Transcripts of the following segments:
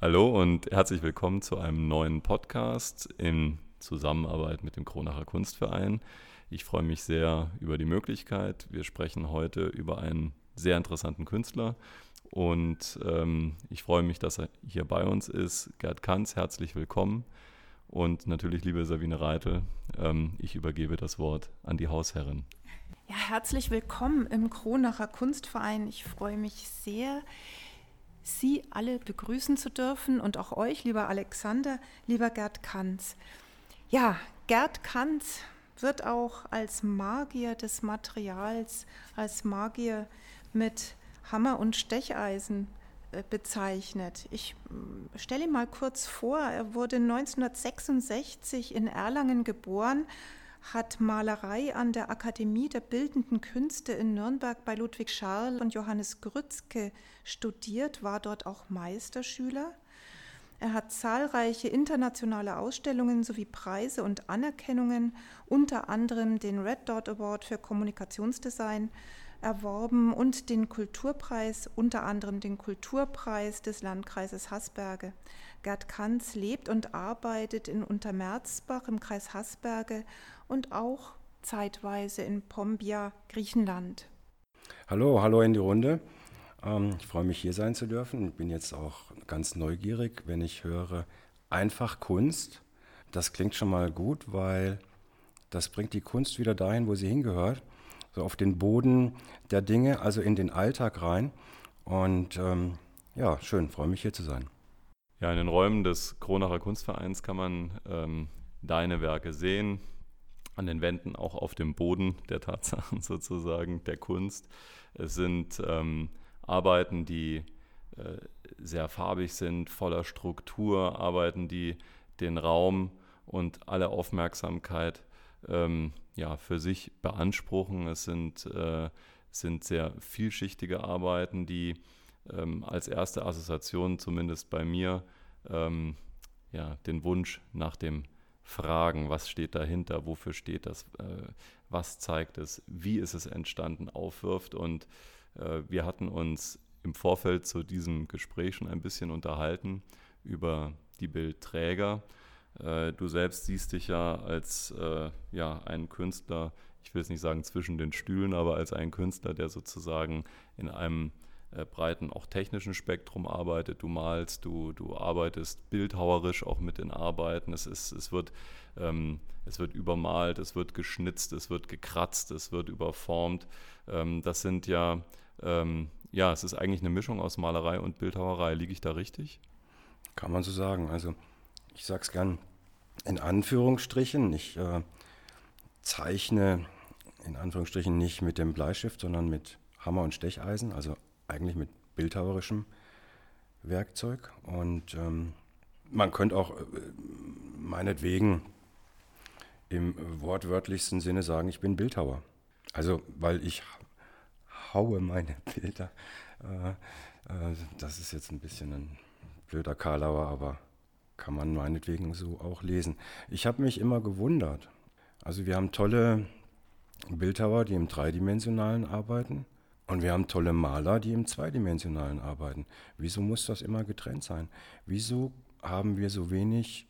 Hallo und herzlich willkommen zu einem neuen Podcast in Zusammenarbeit mit dem Kronacher Kunstverein. Ich freue mich sehr über die Möglichkeit. Wir sprechen heute über einen sehr interessanten Künstler und ähm, ich freue mich, dass er hier bei uns ist. Gerd Kanz, herzlich willkommen. Und natürlich, liebe Sabine Reitel, ähm, ich übergebe das Wort an die Hausherrin. Ja, herzlich willkommen im Kronacher Kunstverein. Ich freue mich sehr, Sie alle begrüßen zu dürfen und auch euch, lieber Alexander, lieber Gerd Kanz. Ja, Gerd Kanz wird auch als Magier des Materials, als Magier mit Hammer und Stecheisen äh, bezeichnet. Ich mm, stelle ihn mal kurz vor. Er wurde 1966 in Erlangen geboren, hat Malerei an der Akademie der Bildenden Künste in Nürnberg bei Ludwig Scharl und Johannes Grützke studiert, war dort auch Meisterschüler. Er hat zahlreiche internationale Ausstellungen sowie Preise und Anerkennungen, unter anderem den Red Dot Award für Kommunikationsdesign, erworben und den Kulturpreis, unter anderem den Kulturpreis des Landkreises Hasberge. Gerd Kanz lebt und arbeitet in Untermerzbach im Kreis Hasberge und auch zeitweise in Pombia, Griechenland. Hallo, hallo in die Runde. Ähm, ich freue mich hier sein zu dürfen. Ich bin jetzt auch ganz neugierig, wenn ich höre einfach Kunst. Das klingt schon mal gut, weil das bringt die Kunst wieder dahin, wo sie hingehört, so auf den Boden der Dinge, also in den Alltag rein. Und ähm, ja, schön, freue mich hier zu sein. Ja, in den Räumen des Kronacher Kunstvereins kann man ähm, deine Werke sehen, an den Wänden, auch auf dem Boden der Tatsachen sozusagen, der Kunst. Es sind ähm, Arbeiten, die äh, sehr farbig sind, voller Struktur, Arbeiten, die den Raum und alle Aufmerksamkeit ähm, ja, für sich beanspruchen. Es sind, äh, sind sehr vielschichtige Arbeiten, die ähm, als erste Assoziation, zumindest bei mir, ähm, ja, den Wunsch nach dem Fragen, was steht dahinter, wofür steht das, äh, was zeigt es, wie ist es entstanden, aufwirft. Und äh, wir hatten uns im Vorfeld zu diesem Gespräch schon ein bisschen unterhalten über die Bildträger. Äh, du selbst siehst dich ja als äh, ja, ein Künstler, ich will es nicht sagen zwischen den Stühlen, aber als ein Künstler, der sozusagen in einem äh, breiten, auch technischen Spektrum arbeitet. Du malst, du, du arbeitest bildhauerisch auch mit den Arbeiten. Es, ist, es, wird, ähm, es wird übermalt, es wird geschnitzt, es wird gekratzt, es wird überformt. Ähm, das sind ja, ähm, ja, es ist eigentlich eine Mischung aus Malerei und Bildhauerei. Liege ich da richtig? Kann man so sagen. Also ich sage es gern in Anführungsstrichen. Ich äh, zeichne in Anführungsstrichen nicht mit dem Bleistift, sondern mit Hammer und Stecheisen, also eigentlich mit bildhauerischem Werkzeug. Und ähm, man könnte auch äh, meinetwegen im wortwörtlichsten Sinne sagen, ich bin Bildhauer. Also, weil ich haue meine Bilder. Äh, äh, das ist jetzt ein bisschen ein blöder Karlauer, aber kann man meinetwegen so auch lesen. Ich habe mich immer gewundert. Also wir haben tolle Bildhauer, die im dreidimensionalen arbeiten. Und wir haben tolle Maler, die im zweidimensionalen arbeiten. Wieso muss das immer getrennt sein? Wieso haben wir so wenig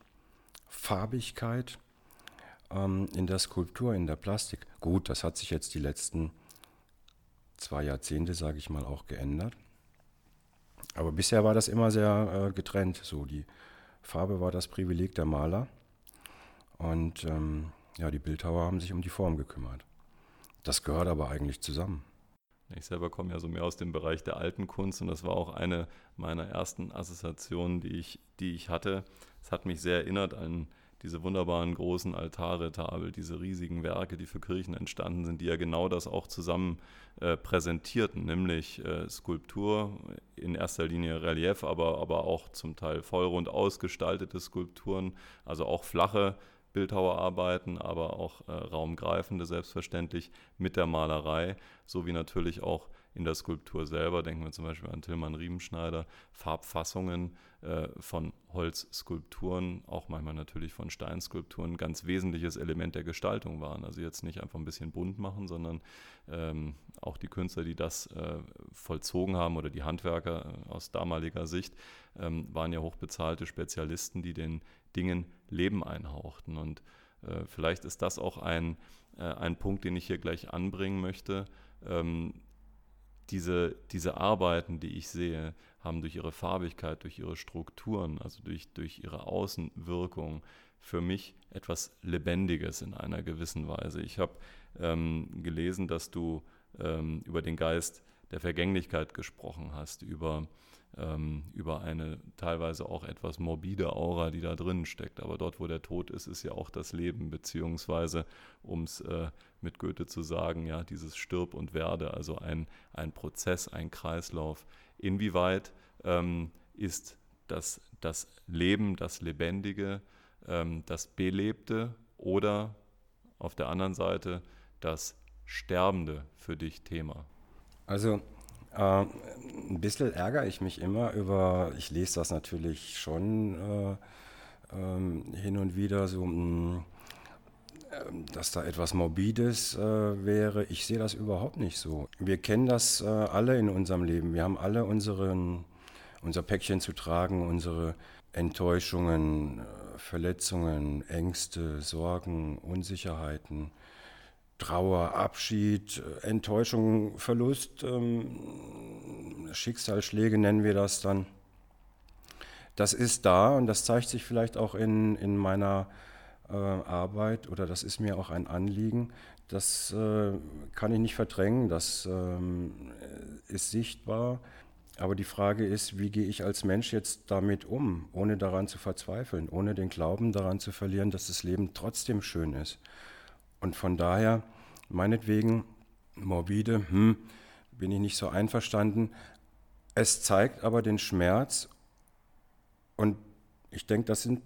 Farbigkeit ähm, in der Skulptur, in der Plastik? Gut, das hat sich jetzt die letzten zwei Jahrzehnte, sage ich mal, auch geändert. Aber bisher war das immer sehr äh, getrennt. So die Farbe war das Privileg der Maler und ähm, ja, die Bildhauer haben sich um die Form gekümmert. Das gehört aber eigentlich zusammen. Ich selber komme ja so mehr aus dem Bereich der alten Kunst und das war auch eine meiner ersten Assoziationen, die ich, die ich hatte. Es hat mich sehr erinnert an diese wunderbaren großen Altarretabel, diese riesigen Werke, die für Kirchen entstanden sind, die ja genau das auch zusammen äh, präsentierten, nämlich äh, Skulptur, in erster Linie Relief, aber, aber auch zum Teil vollrund ausgestaltete Skulpturen, also auch flache Bildhauerarbeiten, aber auch äh, raumgreifende selbstverständlich mit der Malerei, sowie natürlich auch in der Skulptur selber. Denken wir zum Beispiel an Tillmann Riemenschneider, Farbfassungen äh, von Holzskulpturen, auch manchmal natürlich von Steinskulpturen, ganz wesentliches Element der Gestaltung waren. Also jetzt nicht einfach ein bisschen bunt machen, sondern ähm, auch die Künstler, die das äh, vollzogen haben oder die Handwerker äh, aus damaliger Sicht, ähm, waren ja hochbezahlte Spezialisten, die den Dingen Leben einhauchten. Und äh, vielleicht ist das auch ein, äh, ein Punkt, den ich hier gleich anbringen möchte. Ähm, diese, diese Arbeiten, die ich sehe, haben durch ihre Farbigkeit, durch ihre Strukturen, also durch, durch ihre Außenwirkung für mich etwas Lebendiges in einer gewissen Weise. Ich habe ähm, gelesen, dass du ähm, über den Geist der Vergänglichkeit gesprochen hast, über über eine teilweise auch etwas morbide Aura, die da drin steckt. Aber dort, wo der Tod ist, ist ja auch das Leben, beziehungsweise, um es äh, mit Goethe zu sagen, ja, dieses Stirb und Werde, also ein, ein Prozess, ein Kreislauf. Inwieweit ähm, ist das, das Leben, das Lebendige, ähm, das Belebte oder auf der anderen Seite das Sterbende für dich Thema? Also äh, ein bisschen ärgere ich mich immer über, ich lese das natürlich schon äh, äh, hin und wieder so, mh, mm, ähm, dass da etwas Morbides äh, wäre. Ich sehe das überhaupt nicht so. Wir kennen das äh, alle in unserem Leben. Wir haben alle unseren, unser Päckchen zu tragen, unsere Enttäuschungen, äh, Verletzungen, Ängste, Sorgen, Unsicherheiten. Trauer, Abschied, Enttäuschung, Verlust, ähm, Schicksalsschläge nennen wir das dann. Das ist da und das zeigt sich vielleicht auch in, in meiner äh, Arbeit oder das ist mir auch ein Anliegen. Das äh, kann ich nicht verdrängen, das ähm, ist sichtbar. Aber die Frage ist, wie gehe ich als Mensch jetzt damit um, ohne daran zu verzweifeln, ohne den Glauben daran zu verlieren, dass das Leben trotzdem schön ist. Und von daher, meinetwegen, morbide, hm, bin ich nicht so einverstanden. Es zeigt aber den Schmerz und ich denke, das sind,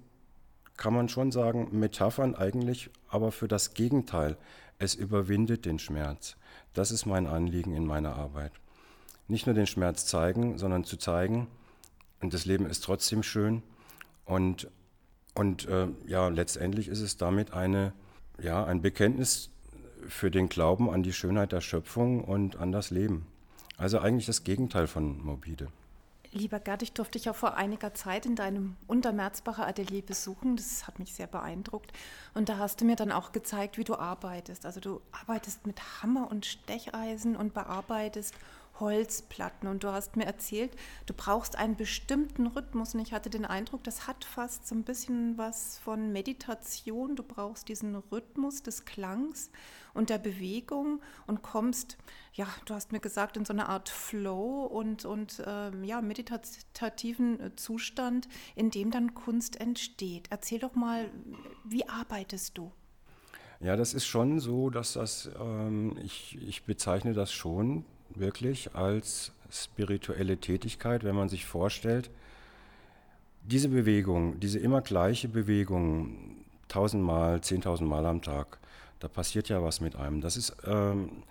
kann man schon sagen, Metaphern eigentlich, aber für das Gegenteil. Es überwindet den Schmerz. Das ist mein Anliegen in meiner Arbeit. Nicht nur den Schmerz zeigen, sondern zu zeigen, und das Leben ist trotzdem schön. Und, und äh, ja, letztendlich ist es damit eine ja, ein Bekenntnis für den Glauben an die Schönheit der Schöpfung und an das Leben. Also eigentlich das Gegenteil von morbide. Lieber Gerd, ich durfte dich auch vor einiger Zeit in deinem Untermerzbacher Atelier besuchen. Das hat mich sehr beeindruckt. Und da hast du mir dann auch gezeigt, wie du arbeitest. Also du arbeitest mit Hammer und Stecheisen und bearbeitest Holzplatten. Und du hast mir erzählt, du brauchst einen bestimmten Rhythmus. Und ich hatte den Eindruck, das hat fast so ein bisschen was von Meditation. Du brauchst diesen Rhythmus des Klangs und der Bewegung und kommst, ja, du hast mir gesagt, in so eine Art Flow und, und ähm, ja, meditativen äh, Zustand, in dem dann Kunst entsteht. Erzähl doch mal, wie arbeitest du? Ja, das ist schon so, dass das, ähm, ich, ich bezeichne das schon wirklich als spirituelle Tätigkeit, wenn man sich vorstellt, diese Bewegung, diese immer gleiche Bewegung, tausendmal, zehntausendmal am Tag, da passiert ja was mit einem. Das ist, ähm,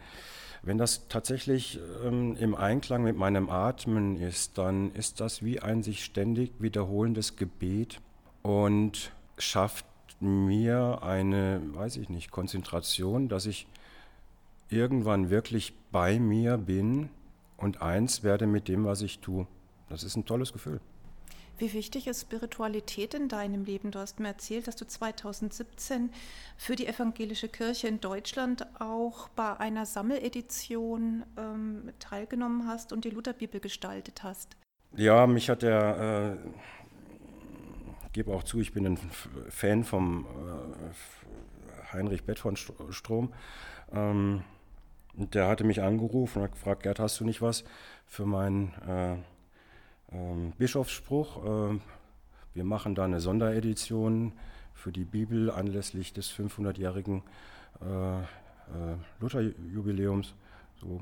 wenn das tatsächlich ähm, im Einklang mit meinem Atmen ist, dann ist das wie ein sich ständig wiederholendes Gebet und schafft mir eine, weiß ich nicht, Konzentration, dass ich irgendwann wirklich bei mir bin und eins werde mit dem, was ich tue. Das ist ein tolles Gefühl. Wie wichtig ist Spiritualität in deinem Leben? Du hast mir erzählt, dass du 2017 für die evangelische Kirche in Deutschland auch bei einer Sammeledition ähm, teilgenommen hast und die Lutherbibel gestaltet hast. Ja, mich hat der, äh, ich gebe auch zu, ich bin ein Fan vom äh, Heinrich Bedford Strom. Ähm, der hatte mich angerufen und hat gefragt, Gerd, hast du nicht was für meinen äh, äh, Bischofsspruch? Äh, wir machen da eine Sonderedition für die Bibel anlässlich des 500-jährigen äh, äh, Lutherjubiläums. So,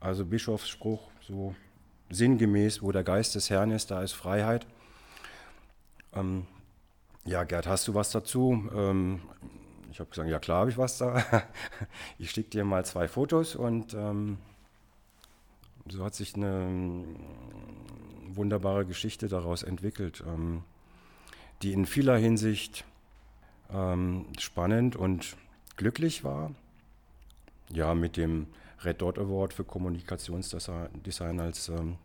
also Bischofsspruch, so sinngemäß, wo der Geist des Herrn ist, da ist Freiheit. Ähm, ja, Gerd, hast du was dazu? Ähm, ich habe gesagt, ja klar habe ich was da. Ich schicke dir mal zwei Fotos und ähm, so hat sich eine ähm, wunderbare Geschichte daraus entwickelt, ähm, die in vieler Hinsicht ähm, spannend und glücklich war. Ja, mit dem Red Dot Award für Kommunikationsdesign als ähm,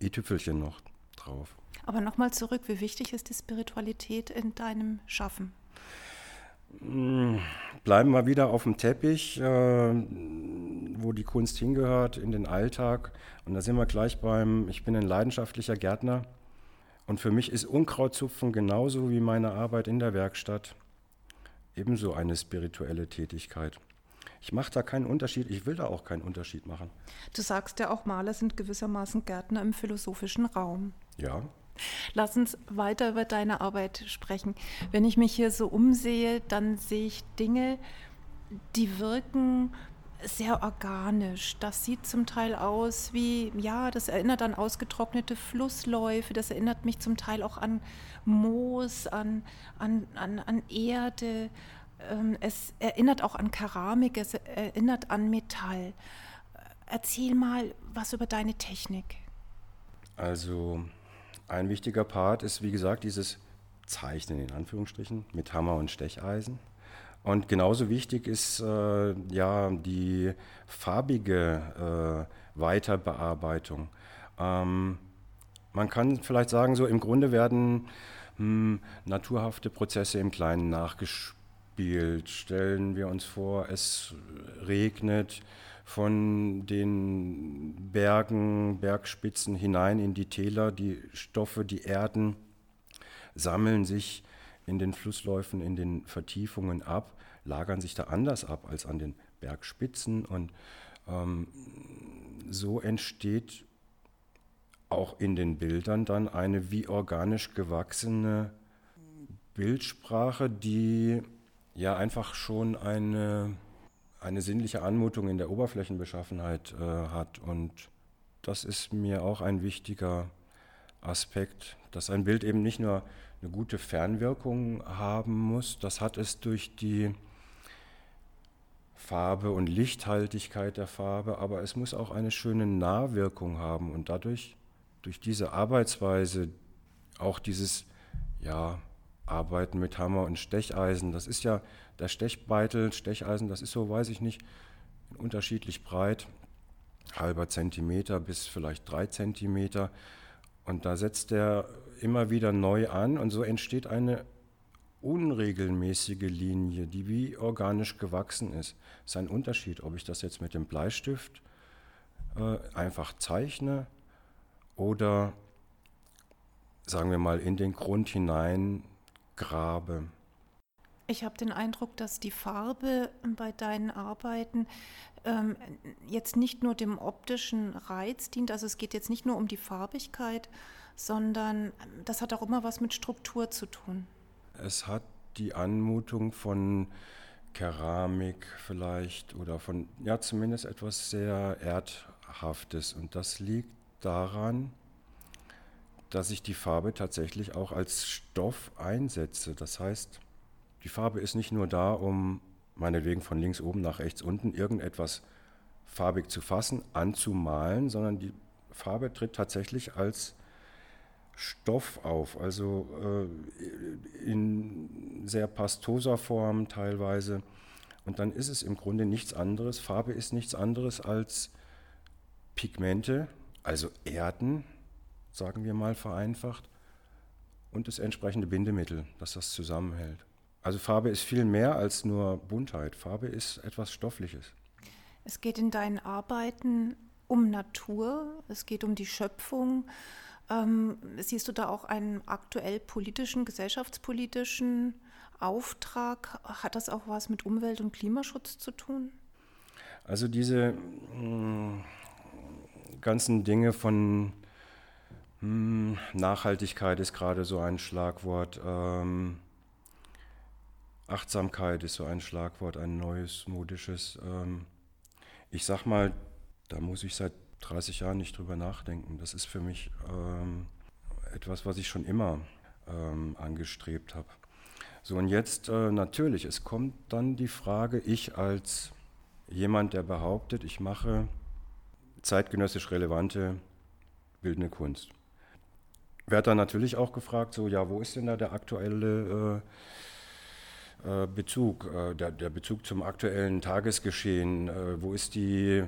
i-Tüpfelchen noch drauf. Aber nochmal zurück, wie wichtig ist die Spiritualität in deinem Schaffen? Hm, bleiben wir wieder auf dem Teppich, äh, wo die Kunst hingehört, in den Alltag. Und da sind wir gleich beim, ich bin ein leidenschaftlicher Gärtner. Und für mich ist Unkrautzupfen genauso wie meine Arbeit in der Werkstatt ebenso eine spirituelle Tätigkeit. Ich mache da keinen Unterschied, ich will da auch keinen Unterschied machen. Du sagst ja auch, Maler sind gewissermaßen Gärtner im philosophischen Raum. Ja. Lass uns weiter über deine Arbeit sprechen. Wenn ich mich hier so umsehe, dann sehe ich Dinge, die wirken sehr organisch. Das sieht zum Teil aus wie, ja, das erinnert an ausgetrocknete Flussläufe, das erinnert mich zum Teil auch an Moos, an, an, an, an Erde. Ähm, es erinnert auch an Keramik, es erinnert an Metall. Erzähl mal was über deine Technik. Also ein wichtiger Part ist, wie gesagt, dieses Zeichnen in Anführungsstrichen mit Hammer und Stecheisen. Und genauso wichtig ist äh, ja die farbige äh, Weiterbearbeitung. Ähm, man kann vielleicht sagen, so im Grunde werden mh, hm, naturhafte Prozesse im Kleinen nachgespielt. Stellen wir uns vor, es regnet von den Bergen, Bergspitzen hinein in die Täler, die Stoffe, die Erden sammeln sich in den Flussläufen, in den Vertiefungen ab, lagern sich da anders ab als an den Bergspitzen. Und ähm, so entsteht auch in den Bildern dann eine wie organisch gewachsene Bildsprache, die ja einfach schon eine, eine sinnliche Anmutung in der Oberflächenbeschaffenheit äh, hat. Und das ist mir auch ein wichtiger Aspekt, dass ein Bild eben nicht nur eine gute Fernwirkung haben muss. Das hat es durch die Farbe und Lichthaltigkeit der Farbe, aber es muss auch eine schöne Nahwirkung haben und dadurch, durch diese Arbeitsweise, auch dieses ja, Arbeiten mit Hammer und Stecheisen, das ist ja der Stechbeitel, Stecheisen, das ist so, weiß ich nicht, unterschiedlich breit, halber Zentimeter bis vielleicht drei Zentimeter. Und da setzt der immer wieder neu an und so entsteht eine unregelmäßige Linie, die wie organisch gewachsen ist. Es ist ein Unterschied, ob ich das jetzt mit dem Bleistift äh, einfach zeichne oder sagen wir mal in den Grund hinein grabe. Ich habe den Eindruck, dass die Farbe bei deinen Arbeiten ähm, jetzt nicht nur dem optischen Reiz dient, also es geht jetzt nicht nur um die Farbigkeit, sondern das hat auch immer was mit Struktur zu tun. Es hat die Anmutung von Keramik vielleicht oder von, ja, zumindest etwas sehr Erdhaftes. Und das liegt daran, dass ich die Farbe tatsächlich auch als Stoff einsetze. Das heißt, die Farbe ist nicht nur da, um meinetwegen von links oben nach rechts unten irgendetwas farbig zu fassen, anzumalen, sondern die Farbe tritt tatsächlich als Stoff auf, also äh, in sehr pastoser Form teilweise. Und dann ist es im Grunde nichts anderes, Farbe ist nichts anderes als Pigmente, also Erden, sagen wir mal vereinfacht, und das entsprechende Bindemittel, das das zusammenhält. Also Farbe ist viel mehr als nur Buntheit. Farbe ist etwas Stoffliches. Es geht in deinen Arbeiten um Natur, es geht um die Schöpfung, ähm, siehst du da auch einen aktuell politischen, gesellschaftspolitischen Auftrag? Hat das auch was mit Umwelt- und Klimaschutz zu tun? Also diese mh, mm, ganzen Dinge von mh, mm, Nachhaltigkeit ist gerade so ein Schlagwort. Ähm, Achtsamkeit ist so ein Schlagwort, ein neues, modisches. Ähm, ich sag mal, da muss ich seit 30 Jahren nicht drüber nachdenken. Das ist für mich ähm, etwas, was ich schon immer ähm, angestrebt habe. So, und jetzt äh, natürlich, es kommt dann die Frage, ich als jemand, der behauptet, ich mache zeitgenössisch relevante bildende Kunst. Werd dann natürlich auch gefragt, so ja, wo ist denn da der aktuelle äh, äh, Bezug, äh, der, der, Bezug zum aktuellen Tagesgeschehen, äh, wo ist die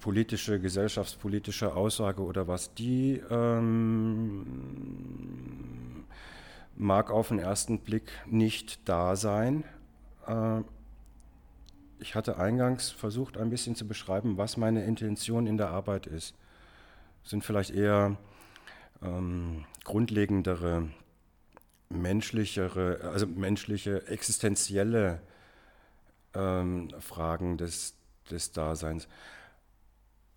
politische, gesellschaftspolitische Aussage oder was, die ähm, mag auf den ersten Blick nicht da sein. Äh, ich hatte eingangs versucht, ein bisschen zu beschreiben, was meine Intention in der Arbeit ist. Sind vielleicht eher ähm, grundlegendere, menschlichere, also menschliche, existenzielle ähm, Fragen des, des Daseins.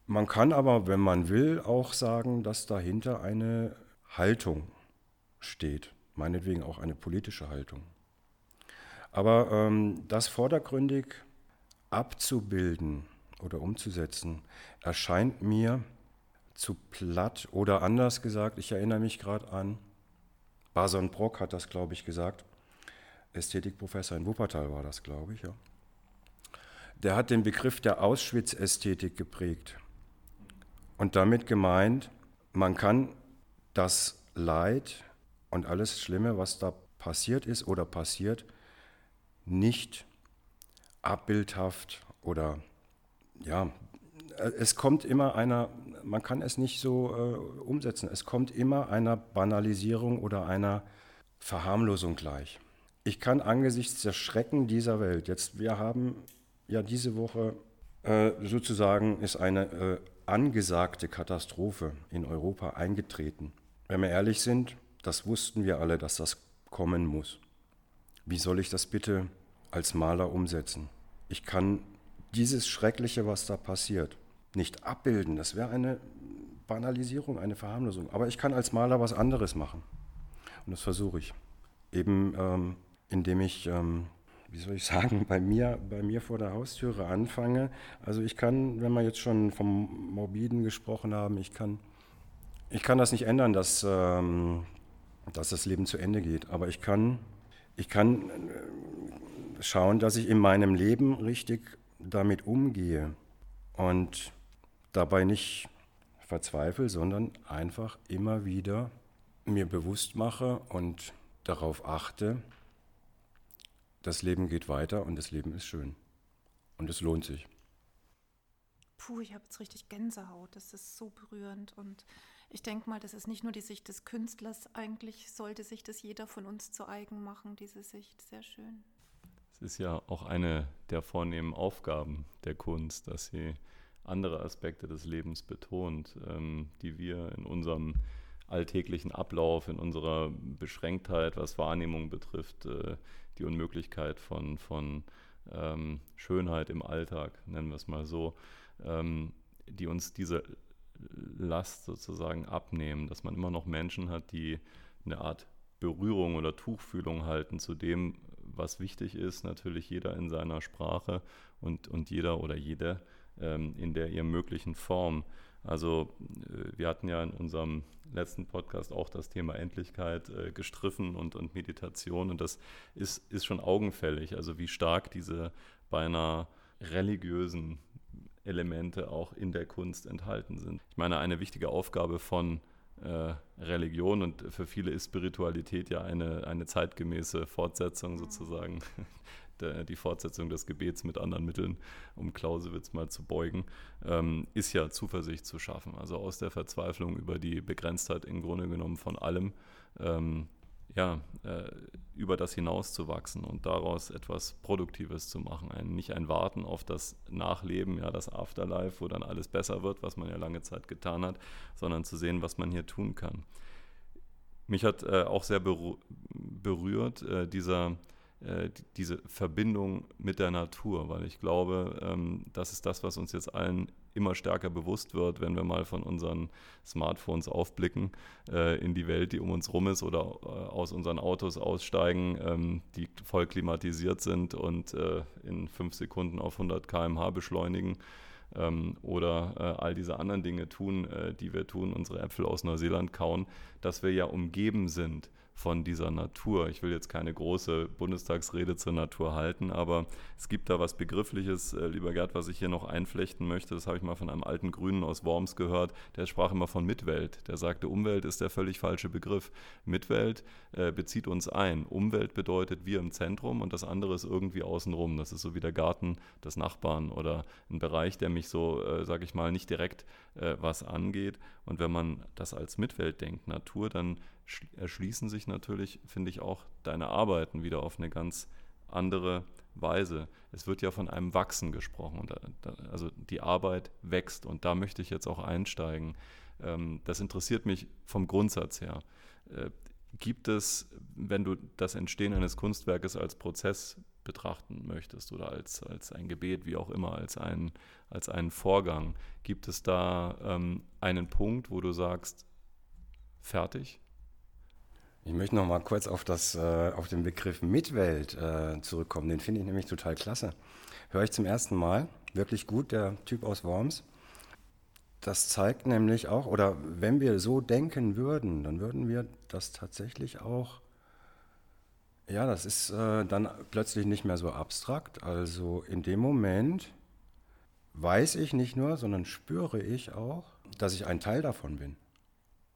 Man kann aber, wenn man will, auch sagen, dass dahinter eine Haltung steht, meinetwegen auch eine politische Haltung. Aber ähm, das vordergründig abzubilden oder umzusetzen, erscheint mir zu platt oder anders gesagt, ich erinnere mich gerade an, Bason Brock hat das, glaube ich, gesagt, Ästhetikprofessor in Wuppertal war das, glaube ich, ja. Der hat den Begriff der Auschwitz-Ästhetik geprägt und damit gemeint, man kann das Leid und alles Schlimme, was da passiert ist oder passiert, nicht abbildhaft oder ja, es kommt immer einer, man kann es nicht so äh, umsetzen, es kommt immer einer Banalisierung oder einer Verharmlosung gleich. Ich kann angesichts der Schrecken dieser Welt, jetzt wir haben ja diese Woche äh, sozusagen ist eine äh, angesagte Katastrophe in Europa eingetreten. Wenn wir ehrlich sind, das wussten wir alle, dass das kommen muss. Wie soll ich das bitte als Maler umsetzen. Ich kann dieses Schreckliche, was da passiert, nicht abbilden. Das wäre eine Banalisierung, eine Verharmlosung. Aber ich kann als Maler was anderes machen. Und das versuche ich. Eben ähm, indem ich, ähm, wie soll ich sagen, bei mir, bei mir vor der Haustüre anfange. Also ich kann, wenn wir jetzt schon vom Morbiden gesprochen haben, ich kann, ich kann das nicht ändern, dass, ähm, dass das Leben zu Ende geht. Aber ich kann, ich kann äh, schauen, dass ich in meinem Leben richtig damit umgehe und dabei nicht verzweifle, sondern einfach immer wieder mir bewusst mache und darauf achte, das Leben geht weiter und das Leben ist schön und es lohnt sich. Puh, ich habe jetzt richtig Gänsehaut. Das ist so berührend und ich denke mal, das ist nicht nur die Sicht des Künstlers. Eigentlich sollte sich das jeder von uns zu eigen machen, diese Sicht. Sehr schön ist ja auch eine der vornehmen Aufgaben der Kunst, dass sie andere Aspekte des Lebens betont, ähm, die wir in unserem alltäglichen Ablauf, in unserer Beschränktheit, was Wahrnehmung betrifft, äh, die Unmöglichkeit von, von ähm, Schönheit im Alltag, nennen wir es mal so, ähm, die uns diese Last sozusagen abnehmen, dass man immer noch Menschen hat, die eine Art Berührung oder Tuchfühlung halten zu dem, was wichtig ist, natürlich jeder in seiner Sprache und, und jeder oder jede in der ihr möglichen Form. Also äh, wir hatten ja in unserem letzten Podcast auch das Thema Endlichkeit äh, gestriffen und, und Meditation und das ist, ist schon augenfällig, also wie stark diese beinahe religiösen Elemente auch in der Kunst enthalten sind. Ich meine, eine wichtige Aufgabe von äh, Religion und für viele ist Spiritualität ja eine, eine zeitgemäße Fortsetzung sozusagen, die Fortsetzung des Gebets mit anderen Mitteln, um Clausewitz mal zu beugen, ähm, ist ja Zuversicht zu schaffen. Also aus der Verzweiflung über die Begrenztheit im Grunde genommen von allem ähm, ja, äh, über das hinauszuwachsen und daraus etwas Produktives zu machen. Ein, nicht ein Warten auf das Nachleben, ja, das Afterlife, wo dann alles besser wird, was man ja lange Zeit getan hat, sondern zu sehen, was man hier tun kann. Mich hat äh, auch sehr berührt äh, dieser äh, diese Verbindung mit der Natur, weil ich glaube, ähm, das ist das, was uns jetzt allen immer stärker bewusst wird, wenn wir mal von unseren Smartphones aufblicken äh, in die Welt, die um uns rum ist oder äh, aus unseren Autos aussteigen, ähm, die voll klimatisiert sind und in fünf Sekunden auf 100 km/h beschleunigen ähm, oder all diese anderen Dinge tun, die wir tun, unsere Äpfel aus Neuseeland kauen, dass wir ja umgeben sind von dieser Natur. Ich will jetzt keine große Bundestagsrede zur Natur halten, aber es gibt da was Begriffliches, äh, lieber Gerd, was ich hier noch einflechten möchte. Das habe ich mal von einem alten Grünen aus Worms gehört. Der sprach immer von Mitwelt. Der sagte, Umwelt ist der völlig falsche Begriff. Mitwelt äh, bezieht uns ein. Umwelt bedeutet wir im Zentrum und das andere ist irgendwie außenrum. Das ist so wie der Garten des Nachbarn oder ein Bereich, der mich so, äh, sage ich mal, nicht direkt äh, was angeht. Und wenn man das als Mitwelt denkt, Natur, dann erschließen sich natürlich, finde ich, auch deine Arbeiten wieder auf eine ganz andere Weise. Es wird ja von einem Wachsen gesprochen. also die Arbeit wächst und da möchte ich jetzt auch einsteigen. Ähm, das interessiert mich vom Grundsatz her. Äh, gibt es, wenn du das Entstehen eines Kunstwerkes als Prozess betrachten möchtest oder als, als ein Gebet, wie auch immer, als, ein, als einen Vorgang, gibt es da ähm, einen Punkt, wo du sagst, fertig? Ich möchte noch mal kurz auf, das, äh, auf den Begriff Mitwelt äh, zurückkommen. Den finde ich nämlich total klasse. Höre ich zum ersten Mal. Wirklich gut, der Typ aus Worms. Das zeigt nämlich auch, oder wenn wir so denken würden, dann würden wir das tatsächlich auch, ja, das ist äh, dann plötzlich nicht mehr so abstrakt. Also in dem Moment weiß ich nicht nur, sondern spüre ich auch, dass ich ein Teil davon bin.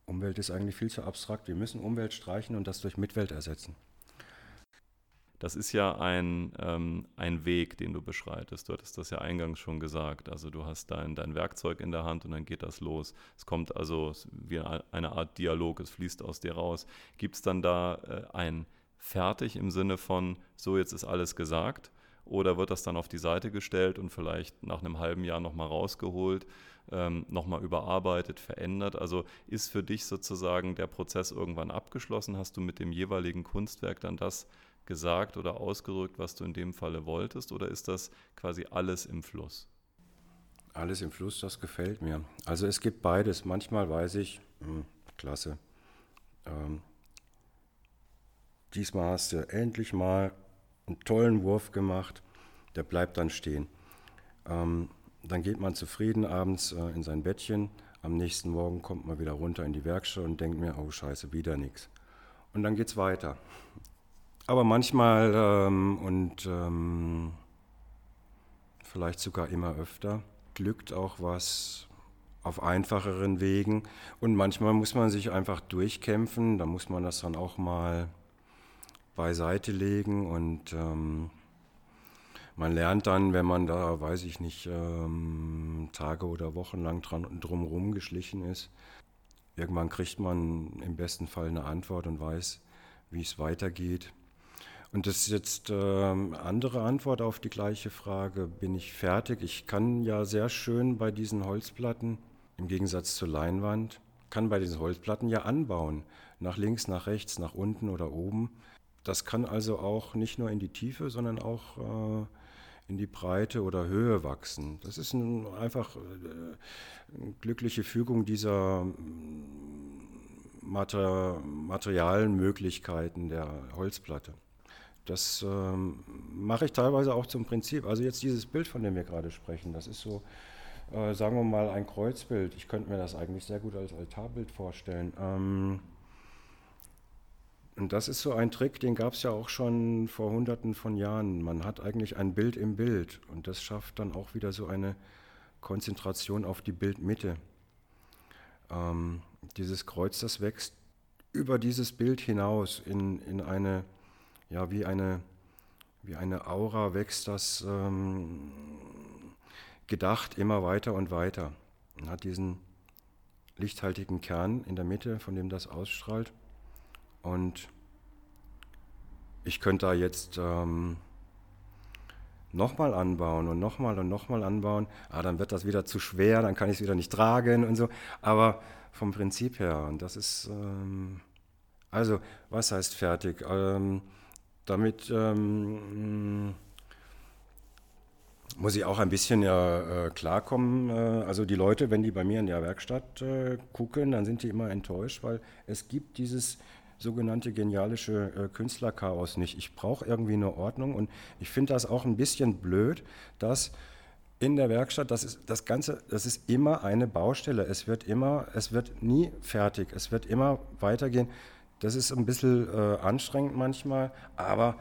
Umwelt ist eigentlich viel zu abstrakt. Wir müssen Umwelt streichen und das durch Mitwelt ersetzen. Das ist ja ein, ähm, ein Weg, den du beschreitest. Du hattest das ja eingangs schon gesagt. Also du hast dein, dein Werkzeug in der Hand und dann geht das los. Es kommt also wie eine Art Dialog, es fließt aus dir raus. Gibt es dann da äh, ein Fertig im Sinne von, so jetzt ist alles gesagt? Oder wird das dann auf die Seite gestellt und vielleicht nach einem halben Jahr nochmal rausgeholt? ähm, nochmal überarbeitet, verändert? Also ist für dich sozusagen der Prozess irgendwann abgeschlossen? Hast du mit dem jeweiligen Kunstwerk dann das gesagt oder ausgedrückt, was du in dem Falle wolltest? Oder ist das quasi alles im Fluss? Alles im Fluss, das gefällt mir. Also es gibt beides. Manchmal weiß ich, mh, hm, klasse, ähm, diesmal hast du endlich mal einen tollen Wurf gemacht, der bleibt dann stehen. Ähm, dann geht man zufrieden abends äh, in sein Bettchen. Am nächsten Morgen kommt man wieder runter in die Werkstatt und denkt mir, oh scheiße, wieder nichts. Und dann geht es weiter. Aber manchmal ähm, und ähm, vielleicht sogar immer öfter glückt auch was auf einfacheren Wegen. Und manchmal muss man sich einfach durchkämpfen. Da muss man das dann auch mal beiseite legen und ähm, man lernt dann, wenn man da, weiß ich nicht, ähm, Tage oder Wochen lang drumherum geschlichen ist, irgendwann kriegt man im besten Fall eine Antwort und weiß, wie es weitergeht. Und das ist jetzt äh, andere Antwort auf die gleiche Frage, bin ich fertig? Ich kann ja sehr schön bei diesen Holzplatten, im Gegensatz zur Leinwand, kann bei diesen Holzplatten ja anbauen, nach links, nach rechts, nach unten oder oben. Das kann also auch nicht nur in die Tiefe, sondern auch äh, in die Breite oder Höhe wachsen. Das ist ein, einfach äh, eine glückliche Fügung dieser mm, Mater materialen Möglichkeiten der Holzplatte. Das ähm, mache ich teilweise auch zum Prinzip. Also jetzt dieses Bild, von dem wir gerade sprechen, das ist so, äh, sagen wir mal, ein Kreuzbild. Ich könnte mir das eigentlich sehr gut als Altarbild vorstellen. Ähm, und das ist so ein Trick, den gab es ja auch schon vor hunderten von Jahren. Man hat eigentlich ein Bild im Bild und das schafft dann auch wieder so eine Konzentration auf die Bildmitte. Ähm, dieses Kreuz, das wächst über dieses Bild hinaus in, in eine, ja, wie eine, wie eine Aura wächst das ähm, gedacht immer weiter und weiter. Man hat diesen lichthaltigen Kern in der Mitte, von dem das ausstrahlt. Und ich könnte da jetzt ähm, nochmal anbauen und nochmal und nochmal anbauen. Ah, dann wird das wieder zu schwer, dann kann ich es wieder nicht tragen und so. Aber vom Prinzip her, und das ist, ähm, also, was heißt fertig? Ähm, damit ähm, muss ich auch ein bisschen ja, äh, klarkommen. Äh, also die Leute, wenn die bei mir in der Werkstatt äh, gucken, dann sind die immer enttäuscht, weil es gibt dieses sogenannte genialische äh, Künstlerchaos nicht. Ich brauche irgendwie eine Ordnung und ich finde das auch ein bisschen blöd, dass in der Werkstatt, das ist das Ganze, das ist immer eine Baustelle. Es wird immer, es wird nie fertig, es wird immer weitergehen. Das ist ein bisschen äh, anstrengend manchmal, aber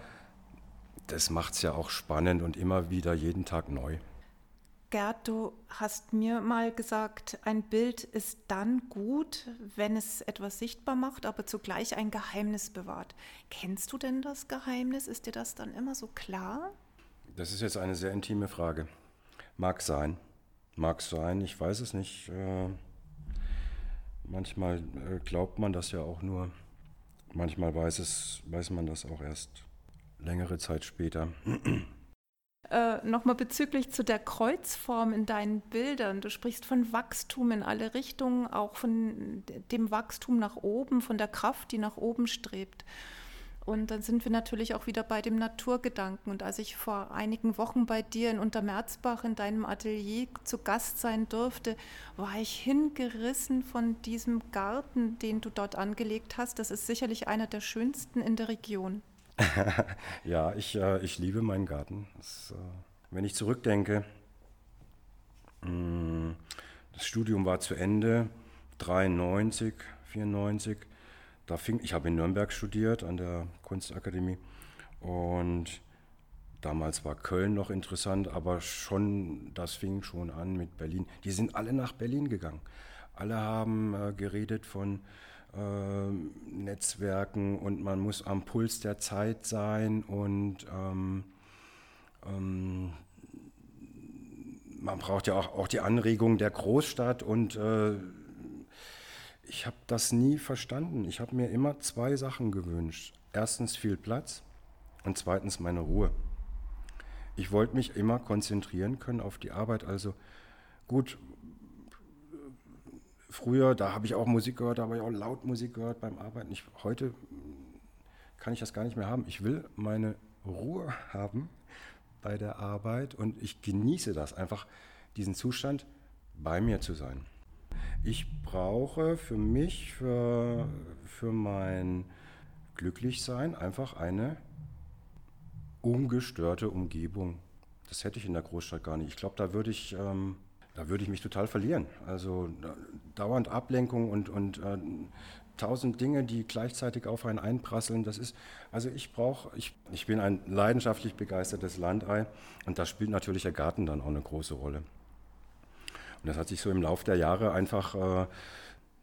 das macht es ja auch spannend und immer wieder jeden Tag neu. Gerd, du hast mir mal gesagt, ein Bild ist dann gut, wenn es etwas sichtbar macht, aber zugleich ein Geheimnis bewahrt. Kennst du denn das Geheimnis? Ist dir das dann immer so klar? Das ist jetzt eine sehr intime Frage. Mag sein. Mag sein, ich weiß es nicht. Äh, manchmal äh, glaubt man das ja auch nur. Manchmal weiß, es, weiß man das auch erst längere Zeit später. Äh, Nochmal bezüglich zu der Kreuzform in deinen Bildern. Du sprichst von Wachstum in alle Richtungen, auch von dem Wachstum nach oben, von der Kraft, die nach oben strebt. Und dann sind wir natürlich auch wieder bei dem Naturgedanken. Und als ich vor einigen Wochen bei dir in Untermerzbach in deinem Atelier zu Gast sein durfte, war ich hingerissen von diesem Garten, den du dort angelegt hast. Das ist sicherlich einer der schönsten in der Region. ja, ich, äh, ich liebe meinen Garten. Das, äh, wenn ich zurückdenke, mh, mm, das Studium war zu Ende, 93, 94. Da fing, ich habe in Nürnberg studiert an der Kunstakademie und damals war Köln noch interessant, aber schon, das fing schon an mit Berlin. Die sind alle nach Berlin gegangen. Alle haben äh, geredet von Netzwerken und man muss am Puls der Zeit sein und ähm, ähm, man braucht ja auch, auch die Anregung der Großstadt und äh, ich habe das nie verstanden. Ich habe mir immer zwei Sachen gewünscht. Erstens viel Platz und zweitens meine Ruhe. Ich wollte mich immer konzentrieren können auf die Arbeit. Also gut, früher, da habe ich auch Musik gehört, da habe ich auch laut Musik gehört beim Arbeiten. Ich, heute kann ich das gar nicht mehr haben. Ich will meine Ruhe haben bei der Arbeit und ich genieße das einfach, diesen Zustand bei mir zu sein. Ich brauche für mich, für, für mein Glücklichsein einfach eine ungestörte Umgebung. Das hätte ich in der Großstadt gar nicht. Ich glaube, da würde ich ähm, da würde ich mich total verlieren. Also dauernd Ablenkung und, und äh, tausend Dinge, die gleichzeitig auf einen einprasseln. Das ist, also ich brauche, ich, ich bin ein leidenschaftlich begeistertes Landei und da spielt natürlich der Garten dann auch eine große Rolle. Und das hat sich so im Laufe der Jahre einfach äh,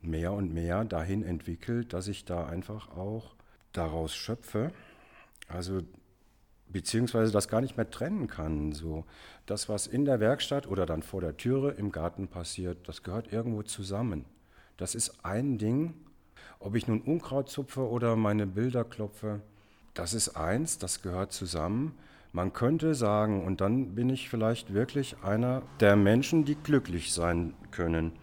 mehr und mehr dahin entwickelt, dass ich da einfach auch daraus schöpfe. Also beziehungsweise das gar nicht mehr trennen kann. So, das, was in der Werkstatt oder dann vor der Türe im Garten passiert, das gehört irgendwo zusammen. Das ist ein Ding. Ob ich nun Unkraut zupfe oder meine Bilder klopfe, das ist eins, das gehört zusammen. Man könnte sagen, und dann bin ich vielleicht wirklich einer der Menschen, die glücklich sein können.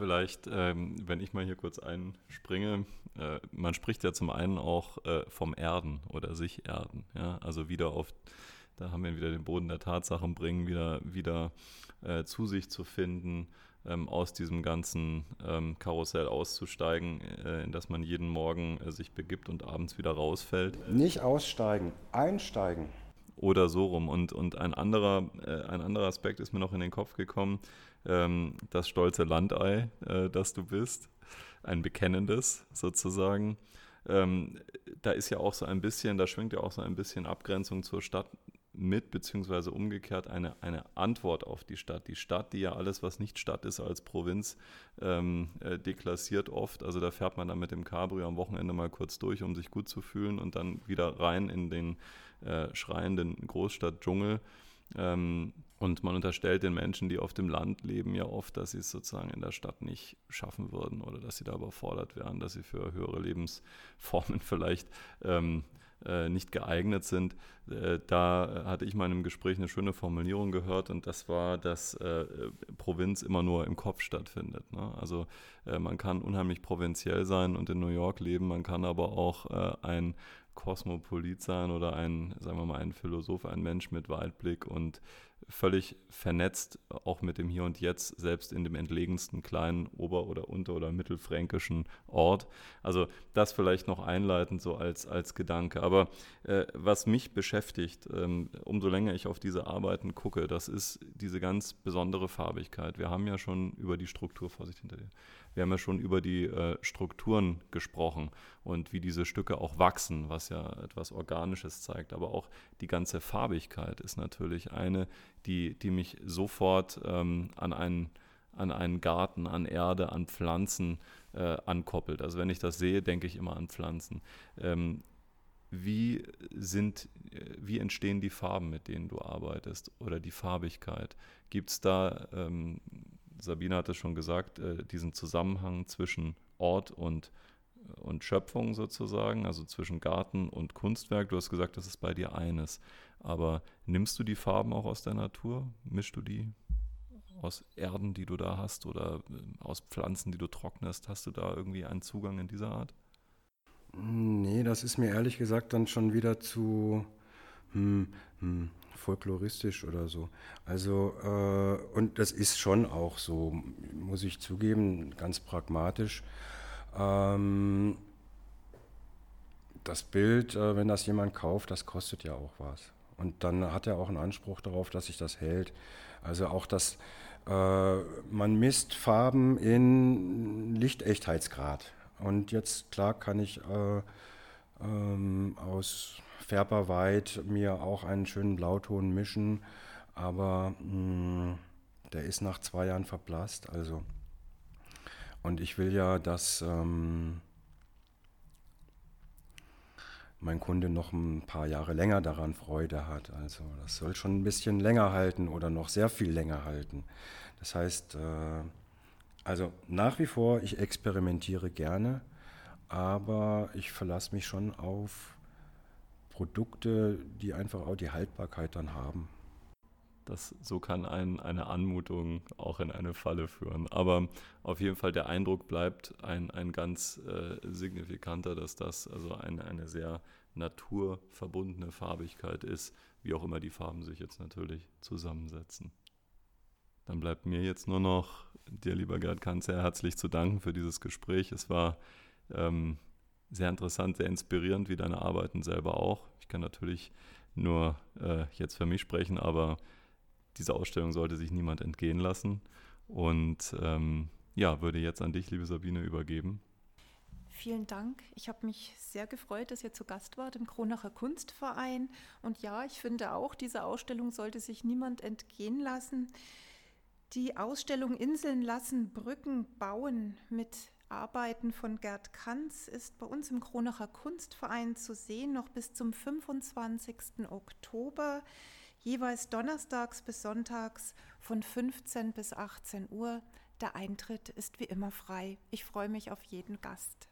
Vielleicht, ähm, wenn ich mal hier kurz einspringe, äh, man spricht ja zum einen auch äh, vom Erden oder sich erden. Ja? Also wieder auf, da haben wir wieder den Boden der Tatsachen bringen, wieder, wieder äh, zu sich zu finden, ähm, aus diesem ganzen ähm, Karussell auszusteigen, äh, in das man jeden Morgen äh, sich begibt und abends wieder rausfällt. Nicht aussteigen, einsteigen oder so rum. Und, und ein, anderer, äh, ein anderer Aspekt ist mir noch in den Kopf gekommen, ähm, das stolze Landei, äh, das du bist, ein bekennendes sozusagen. Ähm, da ist ja auch so ein bisschen, da schwingt ja auch so ein bisschen Abgrenzung zur Stadt mit, beziehungsweise umgekehrt eine, eine Antwort auf die Stadt. Die Stadt, die ja alles, was nicht Stadt ist, als Provinz ähm, äh, deklassiert oft. Also da fährt man dann mit dem Cabrio am Wochenende mal kurz durch, um sich gut zu fühlen und dann wieder rein in den äh, schreienden Großstadtdschungel. Ähm, und man unterstellt den Menschen, die auf dem Land leben, ja oft, dass sie es sozusagen in der Stadt nicht schaffen würden oder dass sie da überfordert wären, dass sie für höhere Lebensformen vielleicht ähm, äh, nicht geeignet sind. Äh, da hatte ich mal in einem Gespräch eine schöne Formulierung gehört und das war, dass äh, Provinz immer nur im Kopf stattfindet. Ne? Also äh, man kann unheimlich provinziell sein und in New York leben, man kann aber auch äh, ein Kosmopolit sein oder ein, sagen wir mal, ein Philosoph, ein Mensch mit Weitblick und völlig vernetzt, auch mit dem Hier und Jetzt, selbst in dem entlegensten kleinen Ober- oder Unter- oder Mittelfränkischen Ort. Also das vielleicht noch einleitend so als, als Gedanke. Aber äh, was mich beschäftigt, ähm, umso länger ich auf diese Arbeiten gucke, das ist diese ganz besondere Farbigkeit. Wir haben ja schon über die Struktur, Vorsicht hinter dir, wir haben ja schon über die äh, Strukturen gesprochen und wie diese Stücke auch wachsen, was ja etwas Organisches zeigt. Aber auch die ganze Farbigkeit ist natürlich eine, die, die mich sofort ähm, an einen an einen Garten, an Erde, an Pflanzen äh, ankoppelt. Also wenn ich das sehe, denke ich immer an Pflanzen. Ähm, wie sind, äh, wie entstehen die Farben, mit denen du arbeitest oder die Farbigkeit? Gibt es da ähm, Sabine hat es schon gesagt, äh, diesen Zusammenhang zwischen Ort und, und Schöpfung sozusagen, also zwischen Garten und Kunstwerk. Du hast gesagt, das ist bei dir eines. Aber nimmst du die Farben auch aus der Natur? Mischst du die aus Erden, die du da hast oder äh, aus Pflanzen, die du trocknest? Hast du da irgendwie einen Zugang in dieser Art? Nee, das ist mir ehrlich gesagt dann schon wieder zu, hm, hm, folkloristisch oder so. Also, äh, und das ist schon auch so, muss ich zugeben, ganz pragmatisch. Ähm, das Bild, äh, wenn das jemand kauft, das kostet ja auch was. Und dann hat er auch einen Anspruch darauf, dass sich das hält. Also auch das, äh, man misst Farben in Lichtechtheitsgrad. Und jetzt, klar, kann ich äh, ähm, aus Färberweit mir auch einen schönen Blauton mischen, aber mh, hm, der ist nach zwei Jahren verblasst. Also. Und ich will ja, dass ähm, mein Kunde noch ein paar Jahre länger daran Freude hat. Also das soll schon ein bisschen länger halten oder noch sehr viel länger halten. Das heißt, äh, also nach wie vor, ich experimentiere gerne, aber ich verlasse mich schon auf Produkte, die einfach auch die Haltbarkeit dann haben. Das, so kann ein, eine Anmutung auch in eine Falle führen. Aber auf jeden Fall der Eindruck bleibt ein, ein ganz äh, signifikanter, dass das also eine, eine sehr naturverbundene Farbigkeit ist, wie auch immer die Farben sich jetzt natürlich zusammensetzen. Dann bleibt mir jetzt nur noch dir, lieber Gerd Kanz, sehr herzlich zu danken für dieses Gespräch. Es war ähm, sehr interessant, sehr inspirierend, wie deine Arbeiten selber auch. Ich kann natürlich nur äh, jetzt für mich sprechen, aber diese Ausstellung sollte sich niemand entgehen lassen. Und ähm, ja, würde jetzt an dich, liebe Sabine, übergeben. Vielen Dank. Ich habe mich sehr gefreut, dass ihr zu Gast wart im Kronacher Kunstverein. Und ja, ich finde auch, diese Ausstellung sollte sich niemand entgehen lassen. Die Ausstellung Inseln lassen Brücken bauen mit Arbeiten von Gerd Kanz ist bei uns im Kronacher Kunstverein zu sehen, noch bis zum 25. Oktober, jeweils donnerstags bis sonntags von 15 bis 18 Uhr. Der Eintritt ist wie immer frei. Ich freue mich auf jeden Gast.